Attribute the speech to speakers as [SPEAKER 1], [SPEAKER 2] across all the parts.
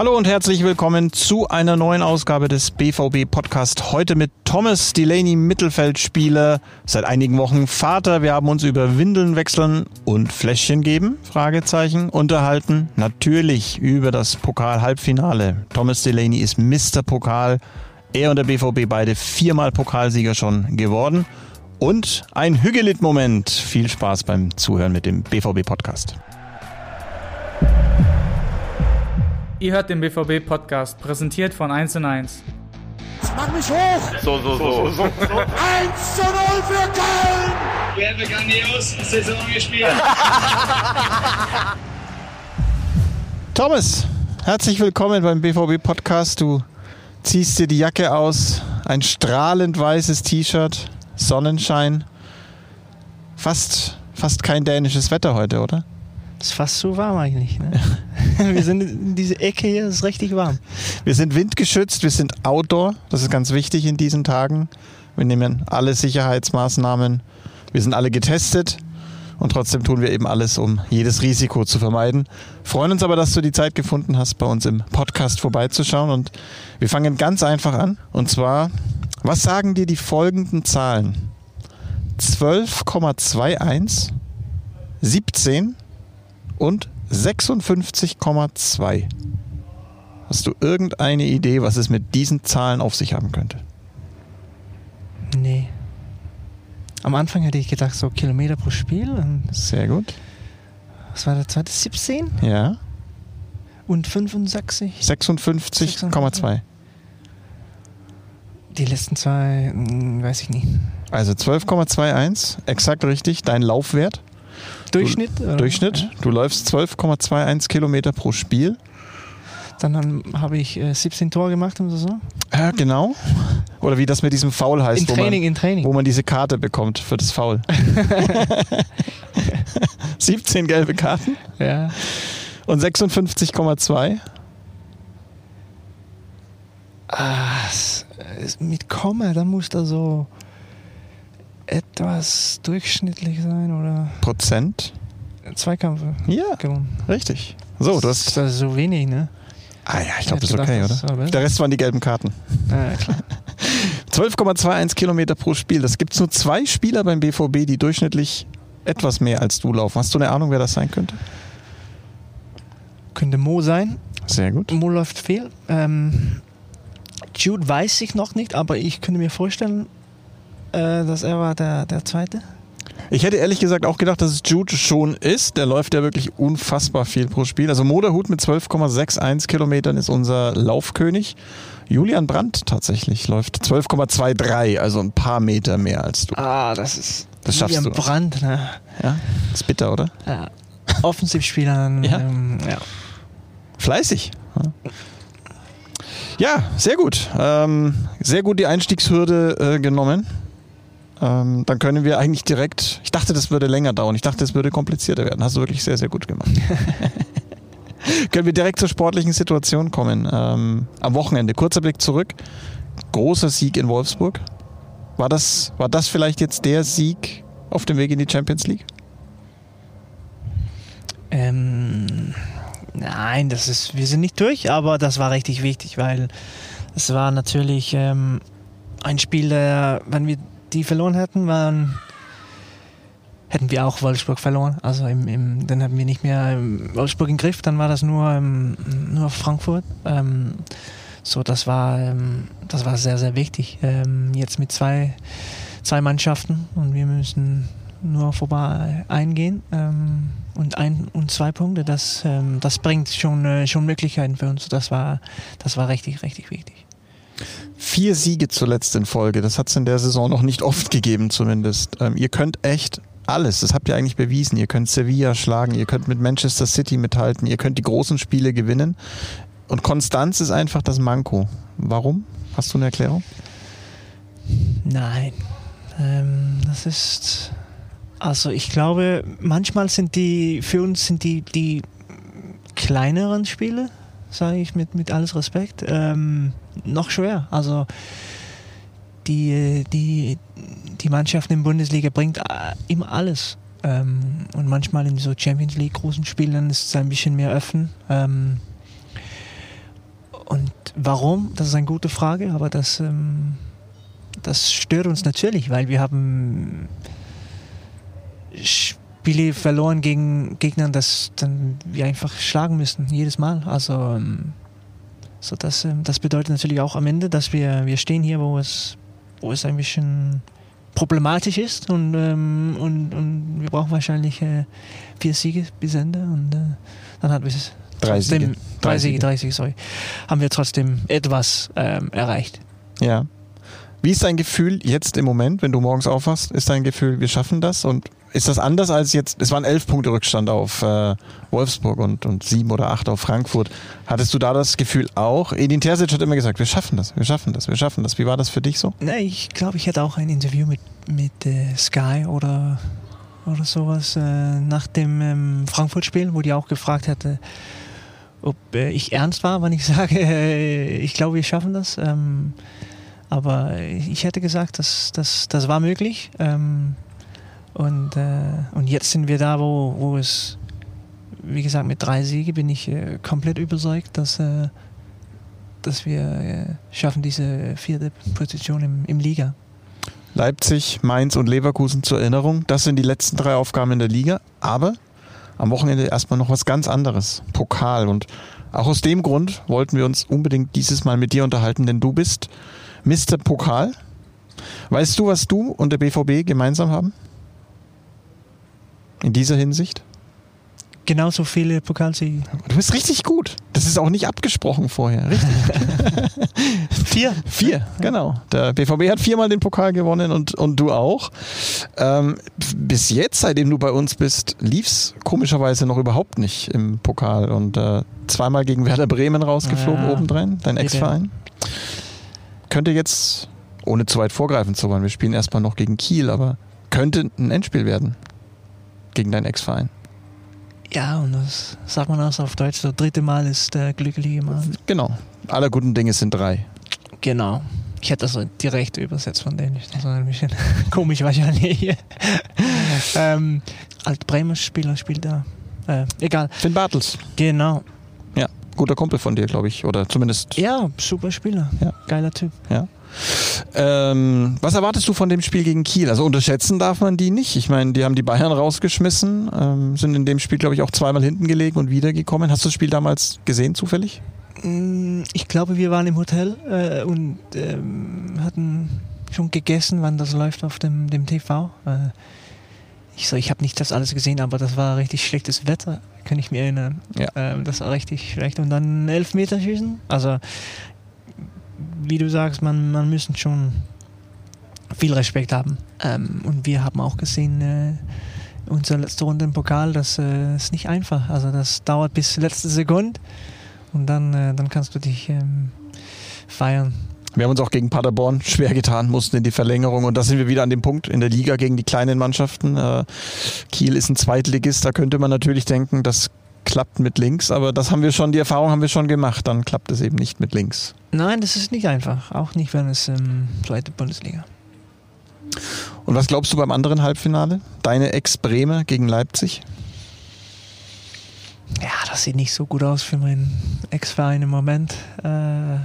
[SPEAKER 1] Hallo und herzlich willkommen zu einer neuen Ausgabe des BVB Podcast. Heute mit Thomas Delaney, Mittelfeldspieler, seit einigen Wochen Vater. Wir haben uns über Windeln wechseln und Fläschchen geben, Fragezeichen, unterhalten. Natürlich über das Pokal-Halbfinale. Thomas Delaney ist Mr. Pokal. Er und der BVB beide viermal Pokalsieger schon geworden. Und ein Hügelit-Moment. Viel Spaß beim Zuhören mit dem BVB Podcast.
[SPEAKER 2] Ihr hört den BVB-Podcast, präsentiert von 1 und 1.
[SPEAKER 3] Mach mich hoch!
[SPEAKER 4] So, so, so. so,
[SPEAKER 3] 1 zu 0 für Köln!
[SPEAKER 5] Wir haben eine grandios Saison gespielt.
[SPEAKER 1] Thomas, herzlich willkommen beim BVB-Podcast. Du ziehst dir die Jacke aus, ein strahlend weißes T-Shirt, Sonnenschein. Fast, fast kein dänisches Wetter heute, oder?
[SPEAKER 6] Ist fast so warm eigentlich. Ne? wir sind in diese Ecke hier, es ist richtig warm.
[SPEAKER 1] Wir sind windgeschützt, wir sind Outdoor. Das ist ganz wichtig in diesen Tagen. Wir nehmen alle Sicherheitsmaßnahmen. Wir sind alle getestet. Und trotzdem tun wir eben alles, um jedes Risiko zu vermeiden. Freuen uns aber, dass du die Zeit gefunden hast, bei uns im Podcast vorbeizuschauen. Und wir fangen ganz einfach an. Und zwar, was sagen dir die folgenden Zahlen? 12,21, 17, und 56,2. Hast du irgendeine Idee, was es mit diesen Zahlen auf sich haben könnte?
[SPEAKER 6] Nee. Am Anfang hätte ich gedacht, so Kilometer pro Spiel.
[SPEAKER 1] Sehr gut.
[SPEAKER 6] Was war der zweite? 17?
[SPEAKER 1] Ja.
[SPEAKER 6] Und 65?
[SPEAKER 1] 56,2.
[SPEAKER 6] Die letzten zwei, hm, weiß ich nicht.
[SPEAKER 1] Also 12,21, exakt richtig, dein Laufwert.
[SPEAKER 6] Durchschnitt?
[SPEAKER 1] Du, Durchschnitt. Du läufst 12,21 Kilometer pro Spiel.
[SPEAKER 6] Dann habe ich äh, 17 Tore gemacht im Saison.
[SPEAKER 1] Ja, genau. Oder wie das mit diesem Foul heißt.
[SPEAKER 6] In Training,
[SPEAKER 1] man,
[SPEAKER 6] in Training.
[SPEAKER 1] Wo man diese Karte bekommt für das Foul. 17 gelbe Karten.
[SPEAKER 6] Ja.
[SPEAKER 1] Und 56,2.
[SPEAKER 6] Ah, mit Komma, da muss da so etwas durchschnittlich sein, oder?
[SPEAKER 1] Prozent?
[SPEAKER 6] Zweikämpfe.
[SPEAKER 1] Ja, gewonnen. richtig. So, du hast.
[SPEAKER 6] Das ist so wenig, ne?
[SPEAKER 1] Ah ja, ich glaube, das ist okay, oder? Der Rest waren die gelben Karten.
[SPEAKER 6] Ja, klar.
[SPEAKER 1] 12,21 Kilometer pro Spiel. Das gibt nur zwei Spieler beim BVB, die durchschnittlich etwas mehr als du laufen. Hast du eine Ahnung, wer das sein könnte?
[SPEAKER 6] Könnte Mo sein.
[SPEAKER 1] Sehr gut.
[SPEAKER 6] Mo läuft viel. Ähm, Jude weiß ich noch nicht, aber ich könnte mir vorstellen, dass er war der, der Zweite.
[SPEAKER 1] Ich hätte ehrlich gesagt auch gedacht, dass es Jude schon ist. Der läuft ja wirklich unfassbar viel pro Spiel. Also Moderhut mit 12,61 Kilometern ist unser Laufkönig. Julian Brandt tatsächlich läuft 12,23, also ein paar Meter mehr als du.
[SPEAKER 6] Ah, das ist
[SPEAKER 1] das schaffst
[SPEAKER 6] Julian
[SPEAKER 1] du.
[SPEAKER 6] Brandt, ne?
[SPEAKER 1] Ja, ist bitter, oder?
[SPEAKER 6] Ja. Offensivspieler.
[SPEAKER 1] ja.
[SPEAKER 6] Ähm, ja.
[SPEAKER 1] Fleißig. Ja, sehr gut. Ähm, sehr gut die Einstiegshürde äh, genommen. Ähm, dann können wir eigentlich direkt. Ich dachte, das würde länger dauern. Ich dachte, es würde komplizierter werden. Hast du wirklich sehr, sehr gut gemacht. können wir direkt zur sportlichen Situation kommen. Ähm, am Wochenende, kurzer Blick zurück. Großer Sieg in Wolfsburg. War das, war das vielleicht jetzt der Sieg auf dem Weg in die Champions League?
[SPEAKER 6] Ähm, nein, das ist, wir sind nicht durch, aber das war richtig wichtig, weil es war natürlich ähm, ein Spiel, der, wenn wir die verloren hätten, waren, hätten wir auch Wolfsburg verloren. Also im, im, dann hatten wir nicht mehr Wolfsburg im Griff, dann war das nur, ähm, nur Frankfurt. Ähm, so, das war, ähm, das war sehr, sehr wichtig. Ähm, jetzt mit zwei, zwei Mannschaften und wir müssen nur vorbei eingehen. Ähm, und ein und zwei Punkte, das, ähm, das bringt schon, äh, schon Möglichkeiten für uns. Das war, das war richtig, richtig wichtig.
[SPEAKER 1] Vier Siege zuletzt in Folge. Das hat es in der Saison noch nicht oft gegeben, zumindest. Ähm, ihr könnt echt alles. Das habt ihr eigentlich bewiesen. Ihr könnt Sevilla schlagen, ihr könnt mit Manchester City mithalten, ihr könnt die großen Spiele gewinnen. Und Konstanz ist einfach das Manko. Warum? Hast du eine Erklärung?
[SPEAKER 6] Nein. Ähm, das ist. Also ich glaube, manchmal sind die, für uns sind die, die kleineren Spiele, sage ich mit, mit alles Respekt, ähm, noch schwer. Also die, die, die Mannschaft in der Bundesliga bringt äh, immer alles. Ähm, und manchmal in so Champions League großen Spielen ist es ein bisschen mehr öffnen. Ähm, und warum, das ist eine gute Frage, aber das, ähm, das stört uns natürlich, weil wir haben Spiele verloren gegen Gegner, das dann wir einfach schlagen müssen, jedes Mal. Also ähm, so das, ähm, das bedeutet natürlich auch am Ende, dass wir, wir stehen hier, wo es, wo es ein bisschen problematisch ist und, ähm, und, und wir brauchen wahrscheinlich äh, vier Siege bis Ende und äh, dann hat es
[SPEAKER 1] Drei Siege.
[SPEAKER 6] Drei Siege, drei Siege, sorry. Haben wir trotzdem etwas ähm, erreicht.
[SPEAKER 1] Ja. Wie ist dein Gefühl jetzt im Moment, wenn du morgens aufwachst? Ist dein Gefühl, wir schaffen das? Und ist das anders als jetzt? Es waren elf Punkte Rückstand auf äh, Wolfsburg und, und sieben oder acht auf Frankfurt. Hattest du da das Gefühl auch? Edin Terzic hat immer gesagt, wir schaffen das, wir schaffen das, wir schaffen das. Wie war das für dich so?
[SPEAKER 6] Nee, ich glaube, ich hatte auch ein Interview mit, mit äh, Sky oder, oder sowas äh, nach dem ähm, Frankfurt-Spiel, wo die auch gefragt hatte, ob äh, ich ernst war, wenn ich sage, äh, ich glaube, wir schaffen das. Ähm, aber ich hätte gesagt, dass das, das war möglich. Ähm, und, äh, und jetzt sind wir da, wo, wo es, wie gesagt, mit drei Siegen bin ich äh, komplett überzeugt, dass, äh, dass wir äh, schaffen diese vierte Position im, im Liga.
[SPEAKER 1] Leipzig, Mainz und Leverkusen zur Erinnerung. Das sind die letzten drei Aufgaben in der Liga. Aber am Wochenende erstmal noch was ganz anderes. Pokal. Und auch aus dem Grund wollten wir uns unbedingt dieses Mal mit dir unterhalten, denn du bist Mr. Pokal. Weißt du, was du und der BVB gemeinsam haben? In dieser Hinsicht?
[SPEAKER 6] Genauso viele Pokalsiege.
[SPEAKER 1] Du bist richtig gut. Das ist auch nicht abgesprochen vorher. Richtig.
[SPEAKER 6] Vier.
[SPEAKER 1] Vier, genau. Der BVB hat viermal den Pokal gewonnen und, und du auch. Ähm, bis jetzt, seitdem du bei uns bist, lief es komischerweise noch überhaupt nicht im Pokal und äh, zweimal gegen Werder Bremen rausgeflogen
[SPEAKER 6] Ja.
[SPEAKER 1] obendrein, dein. Ex-Verein. Könnte jetzt, ohne zu weit vorgreifen zu wollen, wir spielen erstmal noch gegen Kiel, aber könnte ein Endspiel werden gegen deinen Ex-Verein.
[SPEAKER 6] Ja, und das sagt man auch auf Deutsch, das dritte Mal ist der glückliche Mal.
[SPEAKER 1] Genau. Aller guten Dinge sind drei.
[SPEAKER 6] Genau. Ich hätte das so direkt übersetzt von Dänisch. Das war ein bisschen komisch wahrscheinlich. ähm, Alt Bremer Spieler spielt da. Äh, egal.
[SPEAKER 1] Finn Bartels.
[SPEAKER 6] Genau.
[SPEAKER 1] Guter Kumpel von dir, glaube ich. Oder zumindest.
[SPEAKER 6] Ja, super Spieler.
[SPEAKER 1] Ja.
[SPEAKER 6] Geiler Typ.
[SPEAKER 1] Ja. Ähm, was erwartest du von dem Spiel gegen Kiel? Also unterschätzen darf man die nicht. Ich meine, die haben die Bayern rausgeschmissen, ähm, sind in dem Spiel, glaube ich, auch zweimal hinten gelegen und wiedergekommen. Hast du das Spiel damals gesehen, zufällig?
[SPEAKER 6] Mm, Ich glaube, wir waren im Hotel äh, und ähm, hatten schon gegessen, wann das läuft auf dem, dem TV. Äh, ich so, ich habe nicht das alles gesehen, aber das war richtig schlechtes Wetter, kann ich mir erinnern.
[SPEAKER 1] Ja.
[SPEAKER 6] Ähm, das war richtig schlecht. Und dann Elfmeterschießen. Also, wie du sagst, man, man müssen schon viel Respekt haben. Ähm, und wir haben auch gesehen, äh, unsere letzte Runde im Pokal, das äh, ist nicht einfach. Also das dauert bis letzte Sekunde und dann, äh, dann kannst du dich ähm, feiern.
[SPEAKER 1] Wir haben uns auch gegen Paderborn schwer getan, mussten in die Verlängerung und da sind wir wieder an dem Punkt in der Liga gegen die kleinen Mannschaften. Äh, Kiel ist ein Zweitligist, da könnte man natürlich denken, das klappt mit links, aber das haben wir schon, die Erfahrung haben wir schon gemacht, dann klappt es eben nicht mit links.
[SPEAKER 6] Nein, das ist nicht einfach. Auch nicht, wenn es ähm, zweite Bundesliga.
[SPEAKER 1] Und was glaubst du beim anderen Halbfinale? Deine Ex-Bremer gegen Leipzig?
[SPEAKER 6] Ja, das sieht nicht so gut aus für meinen Ex-Verein im Moment. Äh,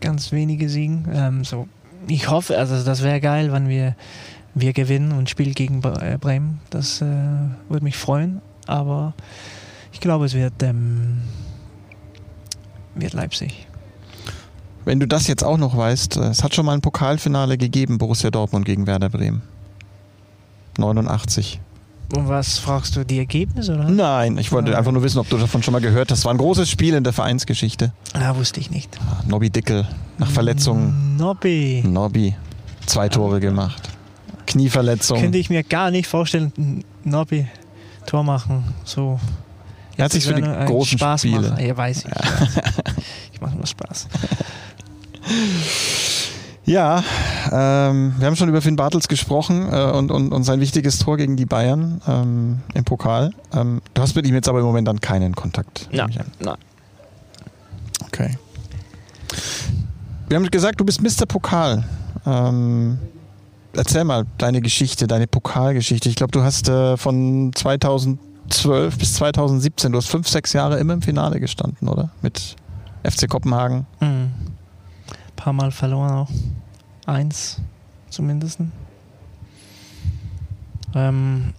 [SPEAKER 6] ganz wenige Siegen. Ähm, so, ich hoffe, also das wäre geil, wenn wir, wir gewinnen und spielen gegen äh, Bremen. Das äh, würde mich freuen. Aber ich glaube, es wird, ähm, wird Leipzig.
[SPEAKER 1] Wenn du das jetzt auch noch weißt, äh, es hat schon mal ein Pokalfinale gegeben, Borussia Dortmund gegen Werder Bremen. 89.
[SPEAKER 6] Und was fragst du, die Ergebnisse oder?
[SPEAKER 1] Nein, ich wollte
[SPEAKER 6] Ah.
[SPEAKER 1] einfach nur wissen, ob du davon schon mal gehört hast. War ein großes Spiel in der Vereinsgeschichte.
[SPEAKER 6] Ah, wusste ich nicht.
[SPEAKER 1] Nobby Dickel nach Verletzung.
[SPEAKER 6] Nobby.
[SPEAKER 1] Nobby. Zwei Tore gemacht. Knieverletzung.
[SPEAKER 6] Könnte ich mir gar nicht vorstellen, Nobby Tor machen. So.
[SPEAKER 1] Er hat sich für die großen
[SPEAKER 6] Spaß
[SPEAKER 1] Spiele.
[SPEAKER 6] Macht. Ja, weiß ich. Ich, weiß. ich mache nur Spaß.
[SPEAKER 1] Ja, ähm, wir haben schon über Finn Bartels gesprochen äh, und, und, und sein wichtiges Tor gegen die Bayern ähm, im Pokal. Ähm, du hast mit ihm jetzt aber im Moment dann keinen Kontakt. An.
[SPEAKER 6] Nein.
[SPEAKER 1] Okay. Wir haben gesagt, du bist Mr. Pokal. Ähm, erzähl mal deine Geschichte, deine Pokalgeschichte. Ich glaube, du hast äh, von 2012 bis 2017, du hast fünf, sechs Jahre immer im Finale gestanden, oder? Mit FC Kopenhagen.
[SPEAKER 6] Mhm. Paar Mal verloren auch. Eins zumindest. Ähm,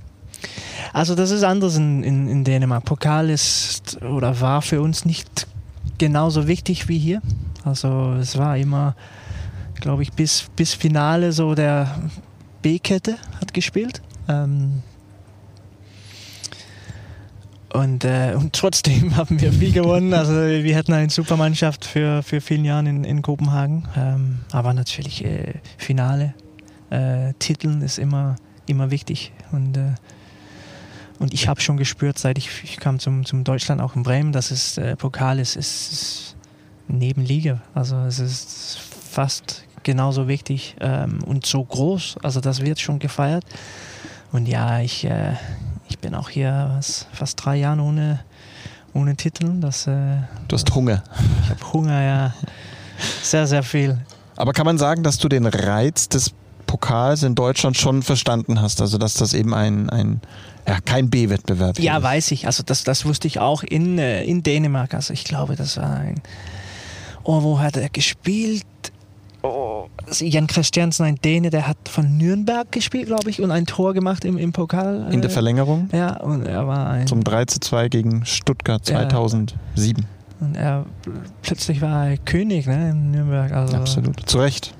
[SPEAKER 6] also das ist anders in, in, in Dänemark. Pokal ist oder war für uns nicht genauso wichtig wie hier. Also es war immer, glaube ich, bis, bis Finale so der B-Kette hat gespielt. Ähm, und, äh, und trotzdem haben wir viel gewonnen. Also wir hatten eine super Mannschaft für, für vielen Jahren in, in Kopenhagen. Ähm, aber natürlich äh, Finale, äh, Titeln ist immer, immer wichtig. Und, äh, und ich habe schon gespürt, seit ich, ich kam zum, zum Deutschland, auch in Bremen, dass es äh, Pokal ist, ist, ist Nebenliga. Also es ist fast genauso wichtig ähm, und so groß. Also das wird schon gefeiert. Und ja, ich, äh, ich bin auch hier was, fast drei Jahre ohne, ohne Titel. Das, äh,
[SPEAKER 1] Du hast Hunger.
[SPEAKER 6] ich habe Hunger, ja. Sehr, sehr viel.
[SPEAKER 1] Aber kann man sagen, dass du den Reiz des Pokals in Deutschland schon verstanden hast? Also, dass das eben ein, ein ja, kein B-Wettbewerb
[SPEAKER 6] Ja,
[SPEAKER 1] ist.
[SPEAKER 6] weiß ich. Also das, das wusste ich auch in, äh, in Dänemark. Also ich glaube, das war ein... Oh, wo hat er gespielt? Oh, also Jan Christiansen, ein Däne, der hat von Nürnberg gespielt, glaube ich, und ein Tor gemacht im, im Pokal.
[SPEAKER 1] In der
[SPEAKER 6] äh,
[SPEAKER 1] Verlängerung
[SPEAKER 6] Ja, und er war ein...
[SPEAKER 1] zum 3 zu 2 gegen Stuttgart
[SPEAKER 6] Ja.
[SPEAKER 1] 2007.
[SPEAKER 6] Und er plötzlich war er König ne, in Nürnberg. Also,
[SPEAKER 1] Absolut. Zu Recht.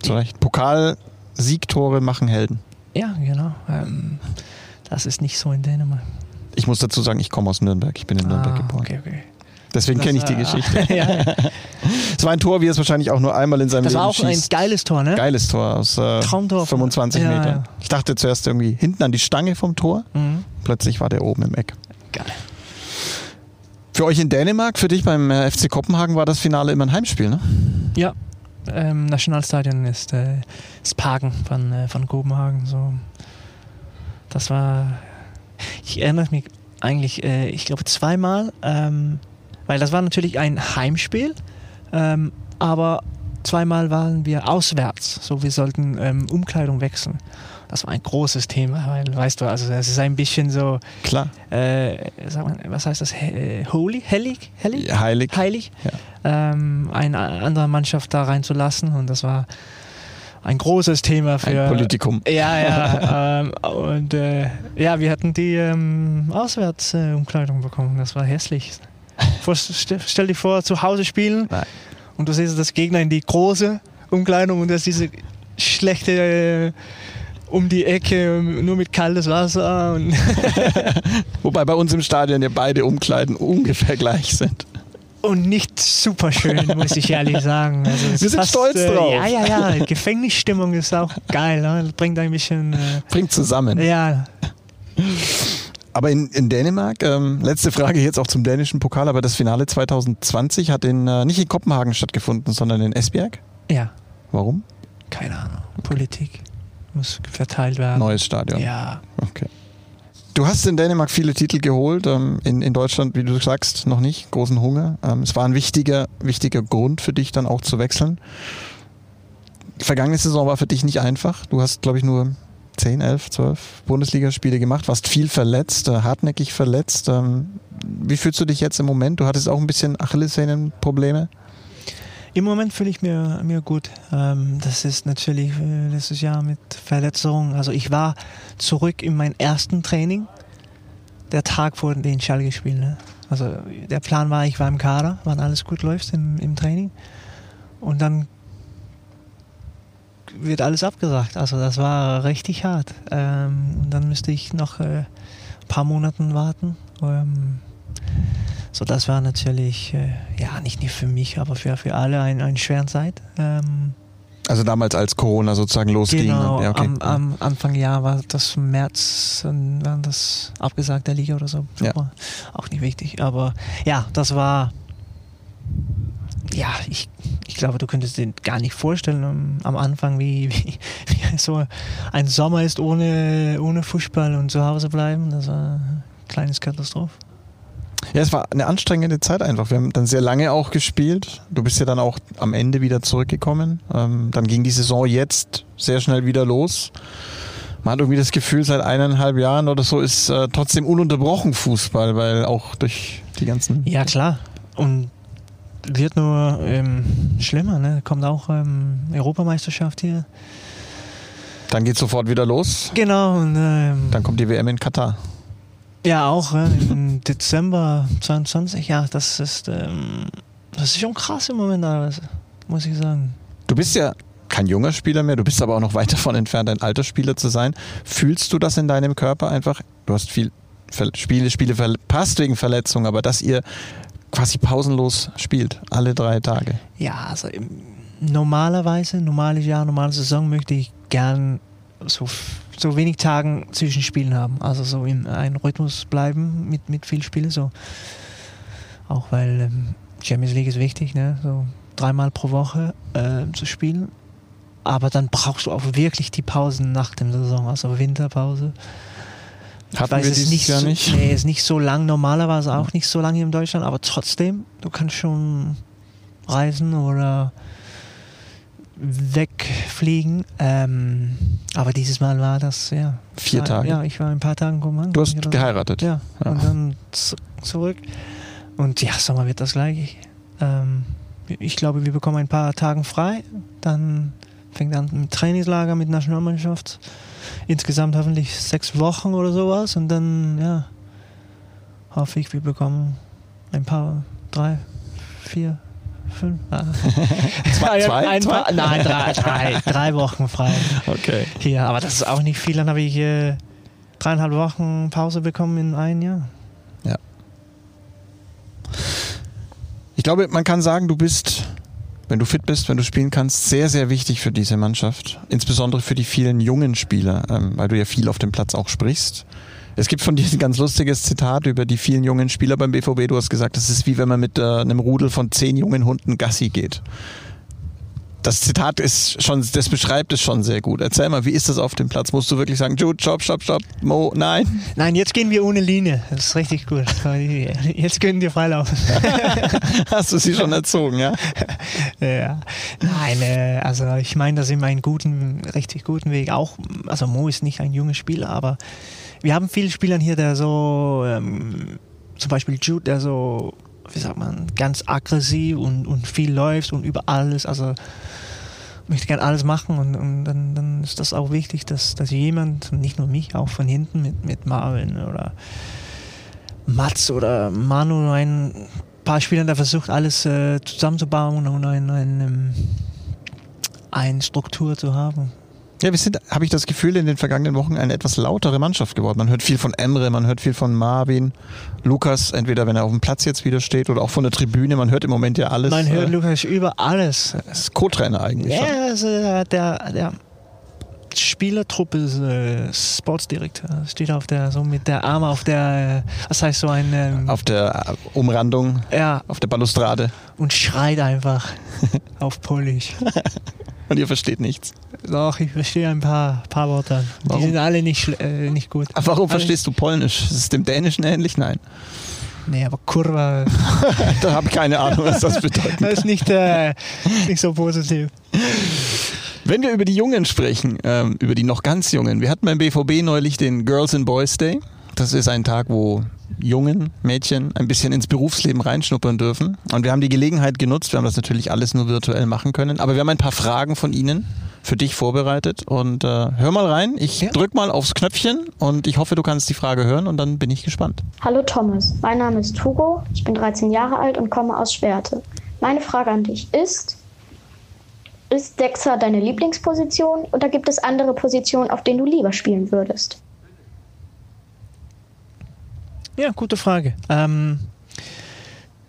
[SPEAKER 1] Zu Recht. Pokal-Siegtore machen Helden.
[SPEAKER 6] Ja, genau. Ähm, das ist nicht so in Dänemark.
[SPEAKER 1] Ich muss dazu sagen, ich komme aus Nürnberg. Ich bin in Nürnberg
[SPEAKER 6] Ah,
[SPEAKER 1] geboren.
[SPEAKER 6] okay, okay.
[SPEAKER 1] Deswegen
[SPEAKER 6] Das
[SPEAKER 1] kenne ich die Geschichte.
[SPEAKER 6] ja.
[SPEAKER 1] Es war ein Tor, wie es wahrscheinlich auch nur einmal in seinem
[SPEAKER 6] Das
[SPEAKER 1] Leben
[SPEAKER 6] war auch ein
[SPEAKER 1] schießt.
[SPEAKER 6] geiles Tor, ne?
[SPEAKER 1] Geiles Tor aus äh,
[SPEAKER 6] Traumtor.
[SPEAKER 1] 25
[SPEAKER 6] Ja,
[SPEAKER 1] Metern.
[SPEAKER 6] ja.
[SPEAKER 1] Ich dachte zuerst irgendwie hinten an die Stange vom Tor.
[SPEAKER 6] Mhm.
[SPEAKER 1] Plötzlich war der oben im Eck.
[SPEAKER 6] Geil.
[SPEAKER 1] Für euch in Dänemark, für dich beim äh, FC Kopenhagen war das Finale immer ein Heimspiel, ne?
[SPEAKER 6] Ja, ähm, Nationalstadion ist, äh, Parken von, äh, von Kopenhagen. So. Das war. Ich erinnere mich eigentlich, äh, ich glaube, zweimal, ähm, weil das war natürlich ein Heimspiel, ähm, aber zweimal waren wir auswärts. So, wir sollten ähm, Umkleidung wechseln. Das war ein großes Thema, weil, weißt du, also es ist ein bisschen so,
[SPEAKER 1] Klar.
[SPEAKER 6] äh, mal, was heißt das, He- äh, holy, hellig, hellig?
[SPEAKER 1] Ja, heilig.
[SPEAKER 6] heilig, ähm, eine andere Mannschaft da reinzulassen. Und das war ein großes Thema für.
[SPEAKER 1] Ein Politikum.
[SPEAKER 6] Ja, ja. ähm, und äh, ja, wir hatten die ähm, Auswärtsumkleidung äh, bekommen. Das war hässlich. Stell, dir vor, zu Hause spielen
[SPEAKER 1] Nein.
[SPEAKER 6] und du siehst das Gegner in die große Umkleidung und das ist diese schlechte äh, um die Ecke nur mit kaltes Wasser
[SPEAKER 1] Wobei bei uns im Stadion ja beide Umkleiden ungefähr gleich sind.
[SPEAKER 6] und nicht super schön, muss ich ehrlich sagen. Also
[SPEAKER 1] Wir sind stolz drauf.
[SPEAKER 6] Ja, ja, ja. Gefängnisstimmung ist auch geil. Ne? Bringt ein bisschen. Äh,
[SPEAKER 1] Bringt zusammen.
[SPEAKER 6] ja,
[SPEAKER 1] Aber in, in Dänemark, ähm, letzte Frage jetzt auch zum dänischen Pokal, aber das Finale 2020 hat in, äh, nicht in Kopenhagen stattgefunden, sondern in Esbjerg.
[SPEAKER 6] ja,
[SPEAKER 1] Warum?
[SPEAKER 6] keine Ahnung. Politik muss verteilt werden.
[SPEAKER 1] Neues Stadion.
[SPEAKER 6] Ja,
[SPEAKER 1] Okay. Du hast in Dänemark viele Titel geholt, ähm, in, in Deutschland, wie du sagst, noch nicht, großen Hunger. Ähm, es war ein wichtiger, wichtiger Grund für dich dann auch zu wechseln. Die vergangene Saison war für dich nicht einfach. Du hast, glaube ich, nur 10, 11, 12 Bundesligaspiele gemacht, warst viel verletzt, äh, hartnäckig verletzt. Ähm, wie fühlst du dich jetzt im Moment? Du hattest auch ein bisschen Achillessehnenprobleme.
[SPEAKER 6] Im Moment fühle ich mir, mir gut. Ähm, das ist natürlich äh, letztes Jahr mit Verletzungen. Also ich war zurück in mein ersten Training, der Tag vor den Schalke-Spiel. Ne? Also der Plan war, ich war im Kader, wann alles gut läuft im, im Training. Und dann wird alles abgesagt. Also das war richtig hart. Ähm, dann müsste ich noch äh, ein paar Monate warten. Ähm, so, das war natürlich, äh, ja, nicht nur für mich, aber für, für alle ein, eine schwere Zeit. Ähm,
[SPEAKER 1] Also damals, als Corona sozusagen losging.
[SPEAKER 6] genau,
[SPEAKER 1] Ja, okay.
[SPEAKER 6] am, am Anfang Jahr war das März, dann das abgesagt der Liga oder so.
[SPEAKER 1] Ja.
[SPEAKER 6] Super. Auch nicht wichtig, aber ja, das war, ja, ich, ich glaube, du könntest dir gar nicht vorstellen am, am Anfang, wie, wie, wie so ein Sommer ist ohne, ohne Fußball und zu Hause bleiben. Das war eine kleines Katastrophe.
[SPEAKER 1] Ja, es war eine anstrengende Zeit einfach. Wir haben dann sehr lange auch gespielt. Du bist ja dann auch am Ende wieder zurückgekommen. Ähm, dann ging die Saison jetzt sehr schnell wieder los. Man hat irgendwie das Gefühl, seit eineinhalb Jahren oder so ist äh, trotzdem ununterbrochen Fußball, weil auch durch die ganzen.
[SPEAKER 6] Ja, klar. Und wird nur ähm, schlimmer. Ne? Kommt auch ähm, Europameisterschaft hier.
[SPEAKER 1] Dann geht sofort wieder los.
[SPEAKER 6] Genau. Und, ähm,
[SPEAKER 1] Dann kommt die WM in Katar.
[SPEAKER 6] ja, auch äh, im Dezember 22. Ja, das ist, ähm, das ist schon krass im Moment, alles, muss ich sagen.
[SPEAKER 1] Du bist ja kein junger Spieler mehr, du bist aber auch noch weit davon entfernt, ein alter Spieler zu sein. Fühlst du das in deinem Körper einfach? Du hast viel Spiele, Spiele verpasst wegen Verletzung, aber dass ihr quasi pausenlos spielt, alle drei Tage.
[SPEAKER 6] Ja, also normalerweise, normales Jahr, normale Saison möchte ich gern so, so wenig Tagen zwischen Spielen haben. Also so in einem Rhythmus bleiben mit, mit viel Spielen. So. Auch weil ähm, Champions League ist wichtig, ne? so dreimal pro Woche äh, zu spielen. Aber dann brauchst du auch wirklich die Pausen nach dem Saison, also Winterpause.
[SPEAKER 1] Hatten
[SPEAKER 6] weiß
[SPEAKER 1] wir
[SPEAKER 6] es
[SPEAKER 1] dieses
[SPEAKER 6] nicht
[SPEAKER 1] Jahr
[SPEAKER 6] so,
[SPEAKER 1] nicht?
[SPEAKER 6] Nee, ist nicht so lang, normalerweise auch nicht so lange hier in Deutschland, aber trotzdem, du kannst schon reisen oder wegfliegen. Ähm, aber dieses Mal war das, ja.
[SPEAKER 1] Vier
[SPEAKER 6] war,
[SPEAKER 1] Tage.
[SPEAKER 6] Ja, ich war ein paar Tage gekommen.
[SPEAKER 1] Du hast geheiratet.
[SPEAKER 6] Ja,
[SPEAKER 1] Ja.
[SPEAKER 6] und dann zurück. Und ja, Sommer wird das gleich. Ähm, ich glaube, wir bekommen ein paar Tage frei. Dann fängt an mit Trainingslager mit Nationalmannschaft. Insgesamt hoffentlich sechs Wochen oder sowas. Und dann, ja, hoffe ich, wir bekommen ein paar, drei, vier, fünf. Ah.
[SPEAKER 1] Zwei- zwei?
[SPEAKER 6] ein
[SPEAKER 1] Zwei?
[SPEAKER 6] paar, nein, drei, drei, drei Wochen frei.
[SPEAKER 1] Okay.
[SPEAKER 6] Hier, aber das ist auch nicht viel. Dann habe ich äh, dreieinhalb Wochen Pause bekommen in einem Jahr.
[SPEAKER 1] Ich glaube, man kann sagen, du bist, wenn du fit bist, wenn du spielen kannst, sehr, sehr wichtig für diese Mannschaft. Insbesondere für die vielen jungen Spieler, ähm, weil du ja viel auf dem Platz auch sprichst. Es gibt von dir ein ganz lustiges Zitat über die vielen jungen Spieler beim BVB. Du hast gesagt, es ist wie wenn man mit äh, einem Rudel von zehn jungen Hunden Gassi geht. Das Zitat ist schon, das beschreibt es schon sehr gut. Erzähl mal, wie ist das auf dem Platz? Musst du wirklich sagen, Jude, stopp, stopp, stopp, Mo, nein?
[SPEAKER 6] Nein, jetzt gehen wir ohne Linie. Das ist richtig gut. Jetzt können wir freilaufen.
[SPEAKER 1] Hast du sie schon erzogen, ja?
[SPEAKER 6] ja. Nein, äh, also ich meine, da sind wir einen guten, richtig guten Weg. Auch, also Mo ist nicht ein junger Spieler, aber wir haben viele Spieler hier, der so, ähm, zum Beispiel Jude, der so, wie sagt man, ganz aggressiv und, und viel läuft und über alles, also möchte gern alles machen und, und dann, dann ist das auch wichtig, dass, dass jemand, nicht nur mich, auch von hinten mit, mit Marvin oder Mats oder Manu, ein paar Spielern, der versucht alles äh, zusammenzubauen und ein, ein, ähm, eine Struktur zu haben.
[SPEAKER 1] Ja, wir sind, habe ich das Gefühl, in den vergangenen Wochen eine etwas lautere Mannschaft geworden. Man hört viel von Emre, man hört viel von Marvin, Lukas, entweder wenn er auf dem Platz jetzt wieder steht oder auch von der Tribüne. Man hört im Moment ja alles.
[SPEAKER 6] Man hört
[SPEAKER 1] äh,
[SPEAKER 6] Lukas über alles.
[SPEAKER 1] ist Co-Trainer eigentlich.
[SPEAKER 6] Ja, also der, der, Spielertruppe ist äh, Sportsdirektor. Steht auf der, so mit der Arme auf der, äh, das heißt so ein, ähm,
[SPEAKER 1] Auf der äh, Umrandung,
[SPEAKER 6] ja,
[SPEAKER 1] auf der Balustrade.
[SPEAKER 6] und schreit einfach auf Polish.
[SPEAKER 1] Und ihr versteht nichts.
[SPEAKER 6] Doch, ich verstehe ein paar, paar Worte.
[SPEAKER 1] Warum?
[SPEAKER 6] Die sind alle nicht, äh, nicht gut.
[SPEAKER 1] Aber warum
[SPEAKER 6] Alle-
[SPEAKER 1] verstehst du Polnisch? Ist es dem Dänischen ähnlich? Nein.
[SPEAKER 6] Nee, aber Kurva,
[SPEAKER 1] Da habe ich keine Ahnung, was das bedeutet.
[SPEAKER 6] das ist nicht, äh, nicht so positiv.
[SPEAKER 1] Wenn wir über die Jungen sprechen, ähm, über die noch ganz Jungen. Wir hatten beim BVB neulich den Girls and Boys Day. Das ist ein Tag, wo Jungen, Mädchen ein bisschen ins Berufsleben reinschnuppern dürfen. Und wir haben die Gelegenheit genutzt. Wir haben das natürlich alles nur virtuell machen können. Aber wir haben ein paar Fragen von Ihnen für dich vorbereitet. Und äh, hör mal rein. Ich
[SPEAKER 6] Ja.
[SPEAKER 1] drück mal aufs Knöpfchen und ich hoffe, du kannst die Frage hören und dann bin ich gespannt.
[SPEAKER 4] Hallo Thomas, mein Name ist Hugo, ich bin 13 Jahre alt und komme aus Schwerte. Meine Frage an dich ist, ist Sechser deine Lieblingsposition oder gibt es andere Positionen, auf denen du lieber spielen würdest?
[SPEAKER 6] Ja, gute Frage. Ähm,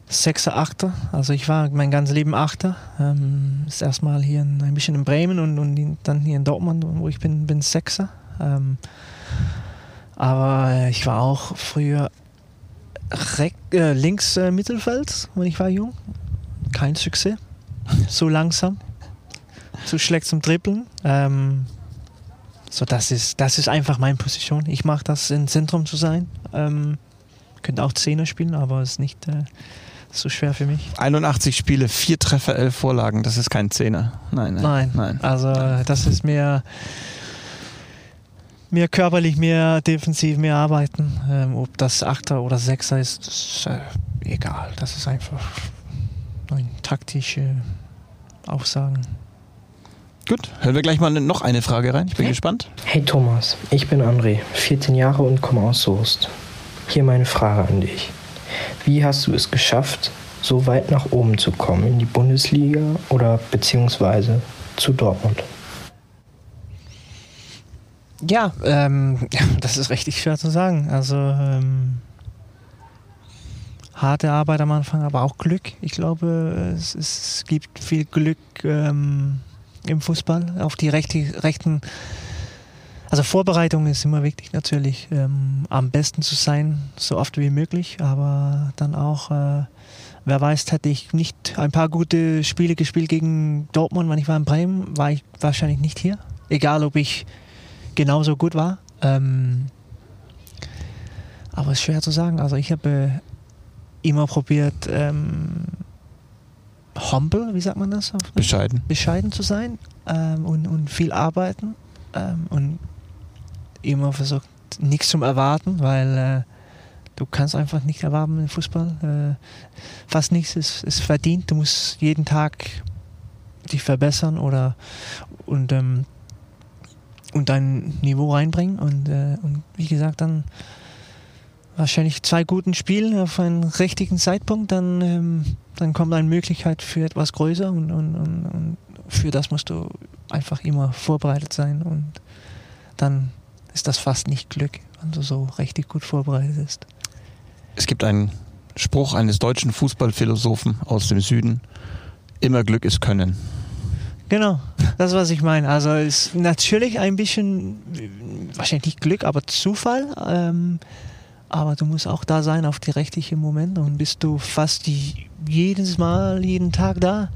[SPEAKER 6] Sechser, Achter. Also ich war mein ganzes Leben Achter. Ähm, ist erstmal hier in, ein bisschen in Bremen und, und dann hier in Dortmund, wo ich bin, bin Sechser. Ähm, aber ich war auch früher Reck, äh, links äh, Mittelfeld, wenn ich war jung. Kein Success. So langsam. Zu schlecht zum Dribbeln. Ähm, so, das ist, das ist einfach meine Position. Ich mache das im Zentrum zu sein. Ähm, könnte auch Zehner spielen, aber ist nicht äh, so schwer für mich.
[SPEAKER 1] 81 Spiele, vier Treffer, elf Vorlagen. Das ist kein Zehner. Nein, nein.
[SPEAKER 6] Nein,
[SPEAKER 1] nein.
[SPEAKER 6] also das ist mehr, mehr körperlich, mehr defensiv, mehr arbeiten. Ähm, ob das Achter oder Sechser ist, ist äh, egal. Das ist einfach ein taktische Aussagen.
[SPEAKER 1] Gut, hören wir gleich mal noch eine Frage rein. Ich bin gespannt.
[SPEAKER 7] Hey Thomas, ich bin André, 14 Jahre und komme aus Soest. Hier meine Frage an dich. Wie hast du es geschafft, so weit nach oben zu kommen in die Bundesliga oder beziehungsweise zu Dortmund?
[SPEAKER 6] Ja, ähm, das ist richtig schwer zu sagen. Also ähm, harte Arbeit am Anfang, aber auch Glück. Ich glaube, es, es gibt viel Glück ähm, im Fußball auf die rechte, rechten. Also Vorbereitung ist immer wichtig natürlich, ähm, am besten zu sein, so oft wie möglich, aber dann auch, äh, wer weiß, hätte ich nicht ein paar gute Spiele gespielt gegen Dortmund, wenn ich war in Bremen, war ich wahrscheinlich nicht hier. Egal, ob ich genauso gut war. Ähm, aber es ist schwer zu sagen. Also ich habe äh, immer probiert, ähm, humble, wie sagt man das?
[SPEAKER 1] Bescheiden.
[SPEAKER 6] Bescheiden zu sein ähm, und, und viel arbeiten ähm, und immer versucht, nichts zum Erwarten, weil äh, du kannst einfach nicht erwarten im Fußball. Äh, fast nichts ist, ist verdient. Du musst jeden Tag dich verbessern oder und ähm, und dein Niveau reinbringen und, äh, und wie gesagt dann wahrscheinlich zwei guten Spielen auf einen richtigen Zeitpunkt, dann, ähm, dann kommt eine Möglichkeit für etwas größer und, und, und, und für das musst du einfach immer vorbereitet sein und dann ist das fast nicht Glück, wenn du so richtig gut vorbereitet bist.
[SPEAKER 1] Es gibt einen Spruch eines deutschen Fußballphilosophen aus dem Süden. Immer Glück ist Können.
[SPEAKER 6] Genau, das was ich meine. Also ist natürlich ein bisschen, wahrscheinlich nicht Glück, aber Zufall. Ähm, aber du musst auch da sein auf die richtigen Momente und bist du fast die, jedes Mal, jeden Tag da,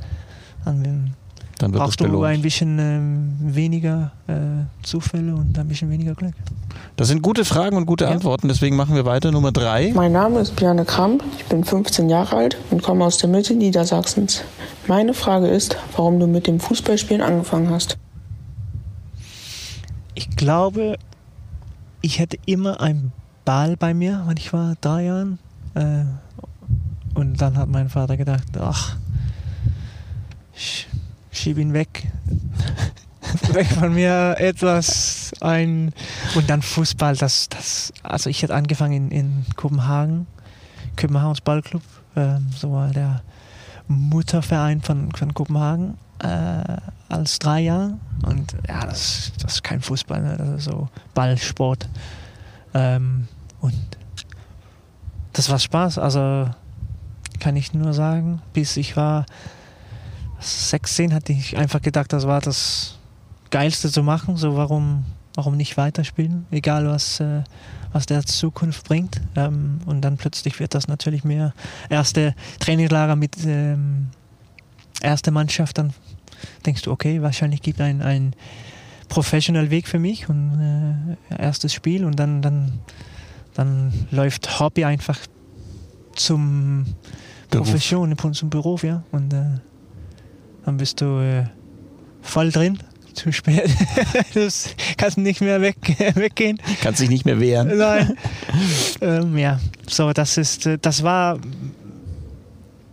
[SPEAKER 6] dann,
[SPEAKER 1] dann wird
[SPEAKER 6] brauchst du ein bisschen ähm, weniger äh, Zufälle und ein bisschen weniger Glück.
[SPEAKER 1] Das sind gute Fragen und gute ja. Antworten, deswegen machen wir weiter. Nummer drei.
[SPEAKER 8] Mein Name ist Björn Kramp, ich bin 15 Jahre alt und komme aus der Mitte Niedersachsens. Meine Frage ist, warum du mit dem Fußballspielen angefangen hast.
[SPEAKER 6] Ich glaube, ich hätte immer ein Ball bei mir, wenn ich war drei Jahren. Äh, und dann hat mein Vater gedacht, ach, schieb ihn weg. weg von mir etwas ein und dann Fußball das das also ich hätte angefangen in, in Kopenhagen Kopenhagens Ballclub ähm, so war der Mutterverein von, von Kopenhagen äh, als drei Jahre und ja das, das ist kein Fußball ne? das ist so Ballsport ähm, und das war Spaß. Also kann ich nur sagen, bis ich war 16, hatte ich einfach gedacht, das war das Geilste zu machen. So warum, warum nicht weiterspielen, egal was, äh, was der Zukunft bringt. Ähm, und dann plötzlich wird das natürlich mehr erste Trainingslager mit ähm, erste Mannschaft. Dann denkst du, okay, wahrscheinlich gibt ein ein professional Weg für mich und äh, erstes Spiel und dann dann dann läuft Hobby einfach zum Beruf. Profession, zum Beruf, ja. Und äh, dann bist du äh, voll drin. Zu spät. du kannst nicht mehr weg, weggehen.
[SPEAKER 1] Kannst dich nicht mehr wehren.
[SPEAKER 6] Nein. ähm, ja, so, das ist, äh, das war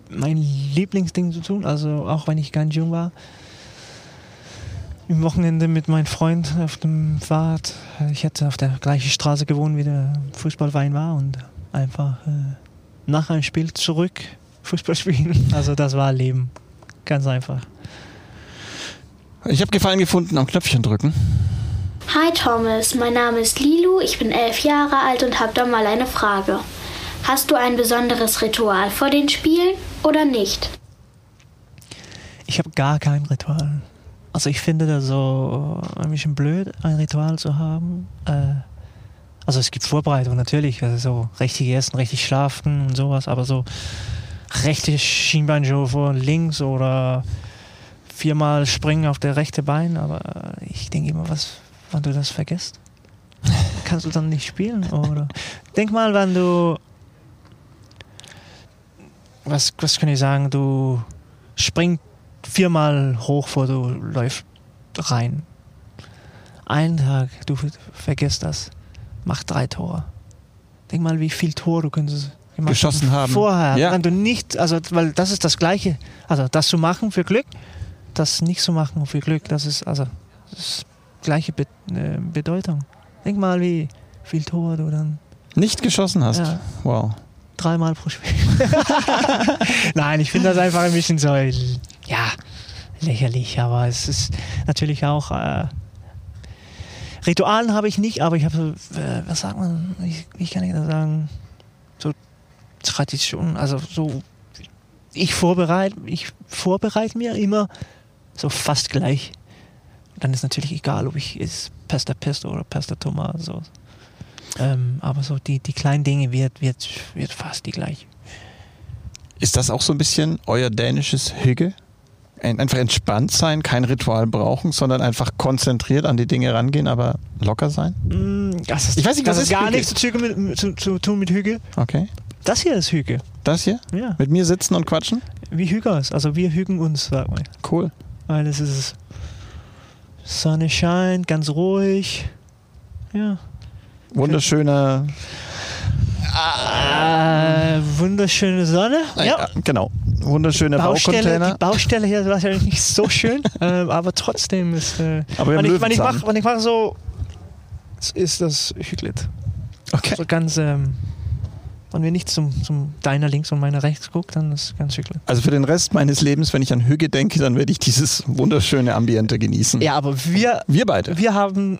[SPEAKER 6] mein Lieblingsding zu tun. Also auch wenn ich ganz jung war im Wochenende mit meinem Freund auf dem Fahrrad. Ich hätte auf der gleichen Straße gewohnt, wie der Fußballverein war und einfach äh, nach einem Spiel zurück Fußball spielen. Also das war Leben. Ganz einfach.
[SPEAKER 1] Ich habe Gefallen gefunden am Knöpfchen drücken.
[SPEAKER 9] Hi Thomas, mein Name ist Lilu, ich bin elf Jahre alt und habe da mal eine Frage. Hast du ein besonderes Ritual vor den Spielen oder nicht?
[SPEAKER 6] Ich habe gar kein Ritual. Also ich finde das so ein bisschen blöd, ein Ritual zu haben. Äh, also es gibt Vorbereitung natürlich, also so richtig essen, richtig schlafen und sowas, aber so rechte Schienbeinshow von links oder viermal springen auf der rechte Bein, aber ich denke immer, was, wann du das vergisst, kannst du dann nicht spielen oder denk mal, wenn du was, was kann ich sagen, du springst viermal hoch, vor du läufst rein. Einen Tag, du vergisst das. Mach drei Tore. Denk mal, wie viel Tor du könntest gemacht
[SPEAKER 1] Geschossen haben.
[SPEAKER 6] Vorher.
[SPEAKER 1] Ja.
[SPEAKER 6] Wenn du nicht, also, weil das ist das Gleiche. Also, das zu machen für Glück, das nicht zu machen für Glück, das ist, also, das gleiche Be äh, Bedeutung. Denk mal, wie viel Tor du dann
[SPEAKER 1] Nicht geschossen hast.
[SPEAKER 6] Ja.
[SPEAKER 1] Wow.
[SPEAKER 6] dreimal pro Spiel. Nein, ich finde das einfach ein bisschen so, ja, lächerlich, aber es ist natürlich auch. Äh, Ritualen habe ich nicht, aber ich habe so, äh, was sagt man, wie, wie kann ich das sagen? So Tradition, also so, ich vorbereite, ich vorbereite mir immer so fast gleich. Dann ist natürlich egal, ob ich ist Pasta Pesto oder Pasta Tomatensoße. Ähm, aber so die, die kleinen Dinge wird, wird, wird fast die gleiche.
[SPEAKER 1] Ist das auch so ein bisschen euer dänisches Hüge? Ein- Einfach entspannt sein, kein Ritual brauchen, sondern einfach konzentriert an die Dinge rangehen, aber locker sein?
[SPEAKER 6] Mm, Das ist,
[SPEAKER 1] Ich weiß nicht, was
[SPEAKER 6] das
[SPEAKER 1] ist
[SPEAKER 6] gar
[SPEAKER 1] Hüge?
[SPEAKER 6] nichts zu, zu, zu tun mit Hüge.
[SPEAKER 1] Okay.
[SPEAKER 6] Das hier ist Hüge.
[SPEAKER 1] Das hier?
[SPEAKER 6] Ja.
[SPEAKER 1] Mit mir sitzen und quatschen?
[SPEAKER 6] Wie Hügers. Also wir hügen uns, sag mal.
[SPEAKER 1] Cool.
[SPEAKER 6] Weil es ist Sonne scheint, ganz ruhig. Ja.
[SPEAKER 1] Wunderschöner.
[SPEAKER 6] Äh, wunderschöne Sonne.
[SPEAKER 1] Ja. genau. Wunderschöner
[SPEAKER 6] Baustelle,
[SPEAKER 1] Baucontainer.
[SPEAKER 6] die Baustelle hier ist wahrscheinlich nicht so schön, ähm, aber trotzdem ist. Äh,
[SPEAKER 1] Aber
[SPEAKER 6] wenn, ich, wenn, ich mach, wenn ich mache so, ist das Hüglet.
[SPEAKER 1] Okay.
[SPEAKER 6] So ganz. Ähm, wenn wir nicht zum, zum deiner links und meiner rechts gucken, dann ist es ganz Hüglet.
[SPEAKER 1] Also für den Rest meines Lebens, wenn ich an Hüge denke, dann werde ich dieses wunderschöne Ambiente genießen.
[SPEAKER 6] Ja, aber wir,
[SPEAKER 1] Wir beide.
[SPEAKER 6] wir haben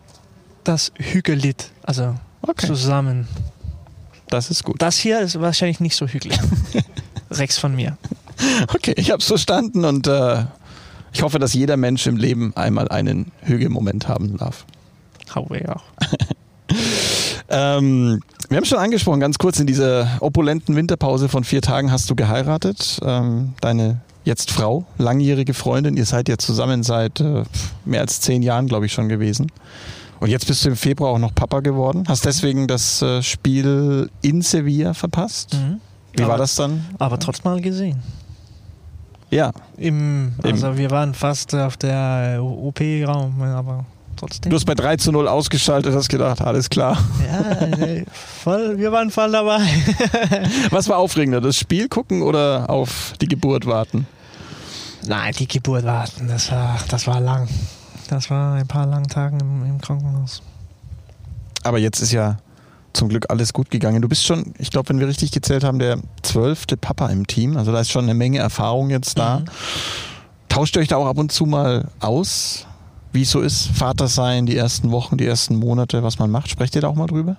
[SPEAKER 6] das Hügelit, also
[SPEAKER 1] Okay.
[SPEAKER 6] zusammen.
[SPEAKER 1] Das ist gut.
[SPEAKER 6] Das hier ist wahrscheinlich nicht so hügelig. Rechts von mir.
[SPEAKER 1] Okay, ich habe es verstanden und äh, ich hoffe, dass jeder Mensch im Leben einmal einen Hüge-Moment haben darf.
[SPEAKER 6] Habe ich auch.
[SPEAKER 1] Ähm, wir haben schon angesprochen, ganz kurz in dieser opulenten Winterpause von vier Tagen hast du geheiratet. Ähm, deine jetzt Frau, langjährige Freundin, ihr seid ja zusammen seit äh, mehr als zehn Jahren, glaube ich, schon gewesen. Und jetzt bist du im Februar auch noch Papa geworden. Hast deswegen das äh, Spiel in Sevilla verpasst. Wie war
[SPEAKER 6] Aber-
[SPEAKER 1] das dann?
[SPEAKER 6] Aber trotzdem mal gesehen.
[SPEAKER 1] Ja,
[SPEAKER 6] Im,
[SPEAKER 1] Im-
[SPEAKER 6] also wir waren fast auf der OP-Raum, aber trotzdem.
[SPEAKER 1] du hast bei 3 zu 0 ausgeschaltet, hast gedacht, alles klar.
[SPEAKER 6] ja, nee, voll, wir waren voll dabei.
[SPEAKER 1] Was war aufregender, das Spiel gucken oder auf die Geburt warten?
[SPEAKER 6] Nein, die Geburt warten, das war, das war lang. Das war ein paar lange Tage im, im Krankenhaus.
[SPEAKER 1] Aber jetzt ist ja zum Glück alles gut gegangen. Du bist schon, ich glaube, wenn wir richtig gezählt haben, der zwölfte Papa im Team. Also da ist schon eine Menge Erfahrung jetzt da.
[SPEAKER 6] Mhm.
[SPEAKER 1] Tauscht ihr euch da auch ab und zu mal aus, wie es so ist, Vater sein, die ersten Wochen, die ersten Monate, was man macht? Sprecht ihr da auch mal drüber?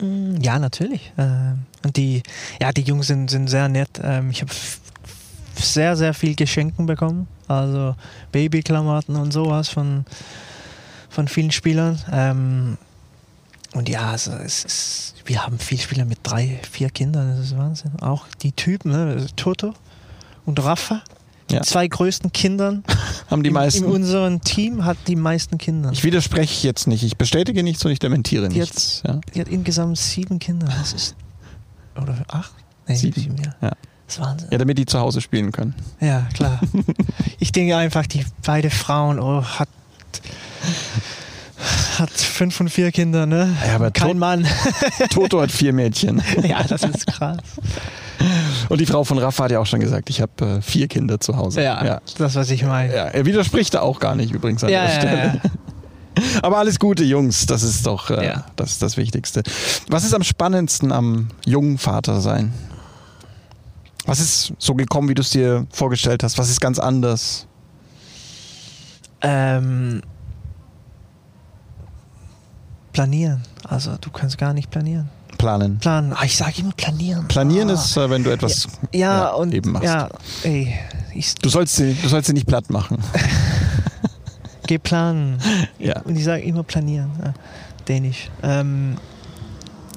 [SPEAKER 6] Mm, Ja, natürlich. Ähm, Und die, ja, die Jungs sind, sind sehr nett. Ähm, Ich habe sehr, sehr viel Geschenken bekommen. Also Babyklamotten und sowas von, von vielen Spielern. Ähm, Und ja, also es ist, wir haben viele Spieler mit drei, vier Kindern. Das ist Wahnsinn. Auch die Typen, ne? Toto und Rafa. Die
[SPEAKER 1] Ja.
[SPEAKER 6] zwei größten Kindern
[SPEAKER 1] Haben die
[SPEAKER 6] in,
[SPEAKER 1] meisten.
[SPEAKER 6] in unserem Team hat die meisten Kinder.
[SPEAKER 1] Ich widerspreche jetzt nicht. Ich bestätige nichts und ich dementiere
[SPEAKER 6] Die
[SPEAKER 1] nichts. Ja.
[SPEAKER 6] Die hat insgesamt sieben Kinder. Das ist. Oder acht? Nee,
[SPEAKER 1] Sieben.
[SPEAKER 6] sieben, ja.
[SPEAKER 1] Ja.
[SPEAKER 6] Das ist Wahnsinn.
[SPEAKER 1] ja, damit die zu Hause spielen können.
[SPEAKER 6] Ja, klar. ich denke einfach, die beide Frauen oh, hat, hat fünf und vier Kinder, ne?
[SPEAKER 1] Ja, aber
[SPEAKER 6] Kein
[SPEAKER 1] Tot-
[SPEAKER 6] Mann.
[SPEAKER 1] Toto hat vier Mädchen.
[SPEAKER 6] ja, das ist krass.
[SPEAKER 1] Und die Frau von Rafa hat ja auch schon gesagt, ich habe äh, vier Kinder zu Hause.
[SPEAKER 6] Ja,
[SPEAKER 1] ja.
[SPEAKER 6] das, was ich meine.
[SPEAKER 1] Ja, er widerspricht da auch gar nicht übrigens an
[SPEAKER 6] Ja,
[SPEAKER 1] der Stelle. Aber alles Gute, Jungs. Das ist doch äh,
[SPEAKER 6] Ja.
[SPEAKER 1] das, das Wichtigste. Was ist am spannendsten am jungen Vater sein? Was ist so gekommen, wie du es dir vorgestellt hast? Was ist ganz anders?
[SPEAKER 6] Ähm, planieren. Also, du kannst gar nicht planieren.
[SPEAKER 1] Planen.
[SPEAKER 6] Planen. Ah, ich sage immer planieren.
[SPEAKER 1] Planieren
[SPEAKER 6] ah.
[SPEAKER 1] ist, äh, wenn du etwas
[SPEAKER 6] Ja,
[SPEAKER 1] ja,
[SPEAKER 6] und.
[SPEAKER 1] eben machst.
[SPEAKER 6] Ja, ey.
[SPEAKER 1] Du sollst sie, du sollst sie nicht platt machen.
[SPEAKER 6] geh planen.
[SPEAKER 1] Ja.
[SPEAKER 6] Und ich sage immer planieren. Ja, Dänisch. Ähm,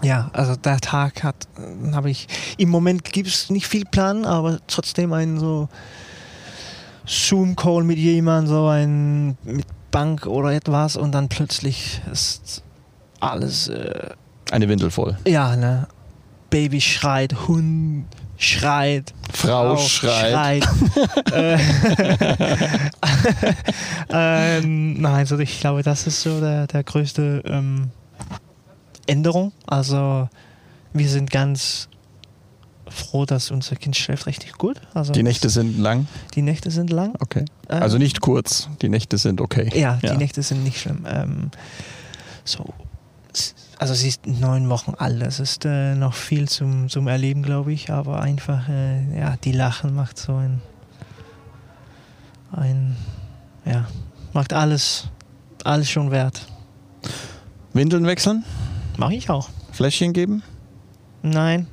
[SPEAKER 6] ja, also der Tag hat, äh, habe ich, im Moment gibt es nicht viel Plan, aber trotzdem einen so Zoom-Call mit jemandem, so ein mit Bank oder etwas und dann plötzlich ist alles, äh,
[SPEAKER 1] Eine Windel voll.
[SPEAKER 6] ja, ne, Baby schreit, Hund schreit,
[SPEAKER 1] Frau schreit.
[SPEAKER 6] äh, ähm, nein, also ich glaube, das ist so der, der größte ähm, Änderung. Also wir sind ganz froh, dass unser Kind schläft richtig gut. Also
[SPEAKER 1] Die Nächte sind lang?
[SPEAKER 6] Die Nächte sind lang.
[SPEAKER 1] Okay.
[SPEAKER 6] Ähm,
[SPEAKER 1] Also nicht kurz, die Nächte sind okay.
[SPEAKER 6] Ja, die Nächte sind nicht schlimm. Ähm, so, also sie ist neun Wochen alt. Es ist äh, noch viel zum, zum Erleben, glaube ich. Aber einfach, äh, ja, die Lachen macht so ein, ein, ja, macht alles, alles schon wert.
[SPEAKER 1] Windeln wechseln?
[SPEAKER 6] Mache ich auch.
[SPEAKER 1] Fläschchen geben?
[SPEAKER 6] Nein.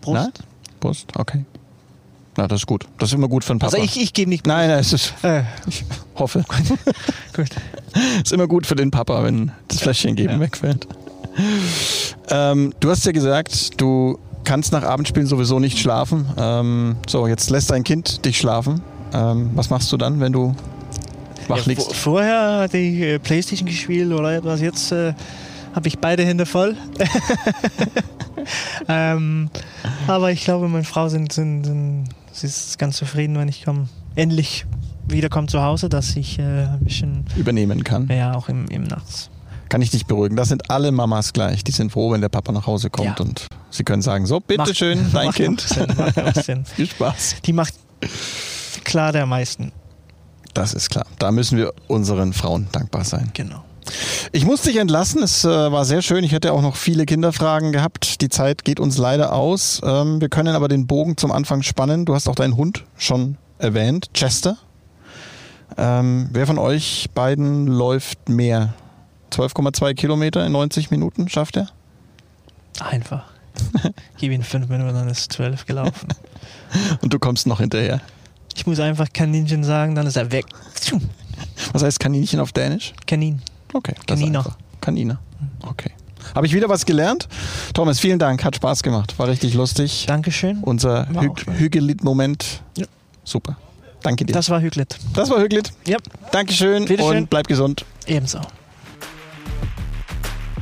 [SPEAKER 6] Brust.
[SPEAKER 1] Nein? Brust, okay. Na, das ist gut. Das ist immer gut für den Papa.
[SPEAKER 6] Also ich, ich gebe nicht.
[SPEAKER 1] Nein, nein, es ist,
[SPEAKER 6] Äh,
[SPEAKER 1] ich hoffe.
[SPEAKER 6] gut.
[SPEAKER 1] ist immer gut für den Papa, wenn das Fläschchen geben
[SPEAKER 6] Ja.
[SPEAKER 1] wegfällt. Ähm, du hast ja gesagt, du kannst nach Abendspielen sowieso nicht schlafen. Ähm, so, jetzt lässt dein Kind dich schlafen. Ähm, was machst du dann, wenn du wach
[SPEAKER 6] Ja,
[SPEAKER 1] liegst?
[SPEAKER 6] vor- vorher hatte ich äh, Playstation gespielt oder etwas. Jetzt äh, habe ich beide Hände voll. ähm, aber ich glaube, meine Frau sind, sind, sind, sie ist ganz zufrieden, wenn ich komm, endlich wiederkomme zu Hause, dass ich äh, ein bisschen,
[SPEAKER 1] Übernehmen kann.
[SPEAKER 6] ja, auch im, im Nachts.
[SPEAKER 1] Kann ich dich beruhigen. Das sind alle Mamas gleich. Die sind froh, wenn der Papa nach Hause kommt
[SPEAKER 6] Ja.
[SPEAKER 1] und sie können sagen, so, bitteschön, dein
[SPEAKER 6] macht
[SPEAKER 1] Kind.
[SPEAKER 6] Sinn, macht auch Sinn.
[SPEAKER 1] Viel Spaß.
[SPEAKER 6] Die macht klar der meisten.
[SPEAKER 1] Das ist klar. Da müssen wir unseren Frauen dankbar sein.
[SPEAKER 6] Genau.
[SPEAKER 1] Ich muss dich entlassen. Es äh, war sehr schön. Ich hätte auch noch viele Kinderfragen gehabt. Die Zeit geht uns leider aus. Ähm, wir können aber den Bogen zum Anfang spannen. Du hast auch deinen Hund schon erwähnt, Chester. Ähm, wer von euch beiden läuft mehr? 12,2 Kilometer in 90 Minuten schafft er?
[SPEAKER 6] Einfach. Gib ihm fünf Minuten, dann ist zwölf gelaufen.
[SPEAKER 1] Und du kommst noch hinterher.
[SPEAKER 6] Ich muss einfach Kaninchen sagen, dann ist er weg.
[SPEAKER 1] Was heißt Kaninchen auf Dänisch?
[SPEAKER 6] Kanin.
[SPEAKER 1] Okay.
[SPEAKER 6] Kaniner.
[SPEAKER 1] Kaniner. Okay. Habe ich wieder was gelernt? Thomas, vielen Dank. Hat Spaß gemacht. War richtig lustig.
[SPEAKER 6] Dankeschön.
[SPEAKER 1] Unser Hü. Hügelit-Moment.
[SPEAKER 6] Ja.
[SPEAKER 1] Super. Danke dir.
[SPEAKER 6] Das war Hüglet.
[SPEAKER 1] Das war Hüglit.
[SPEAKER 6] Ja,
[SPEAKER 1] Dankeschön
[SPEAKER 6] Bitteschön.
[SPEAKER 1] und bleib gesund.
[SPEAKER 6] ebenso.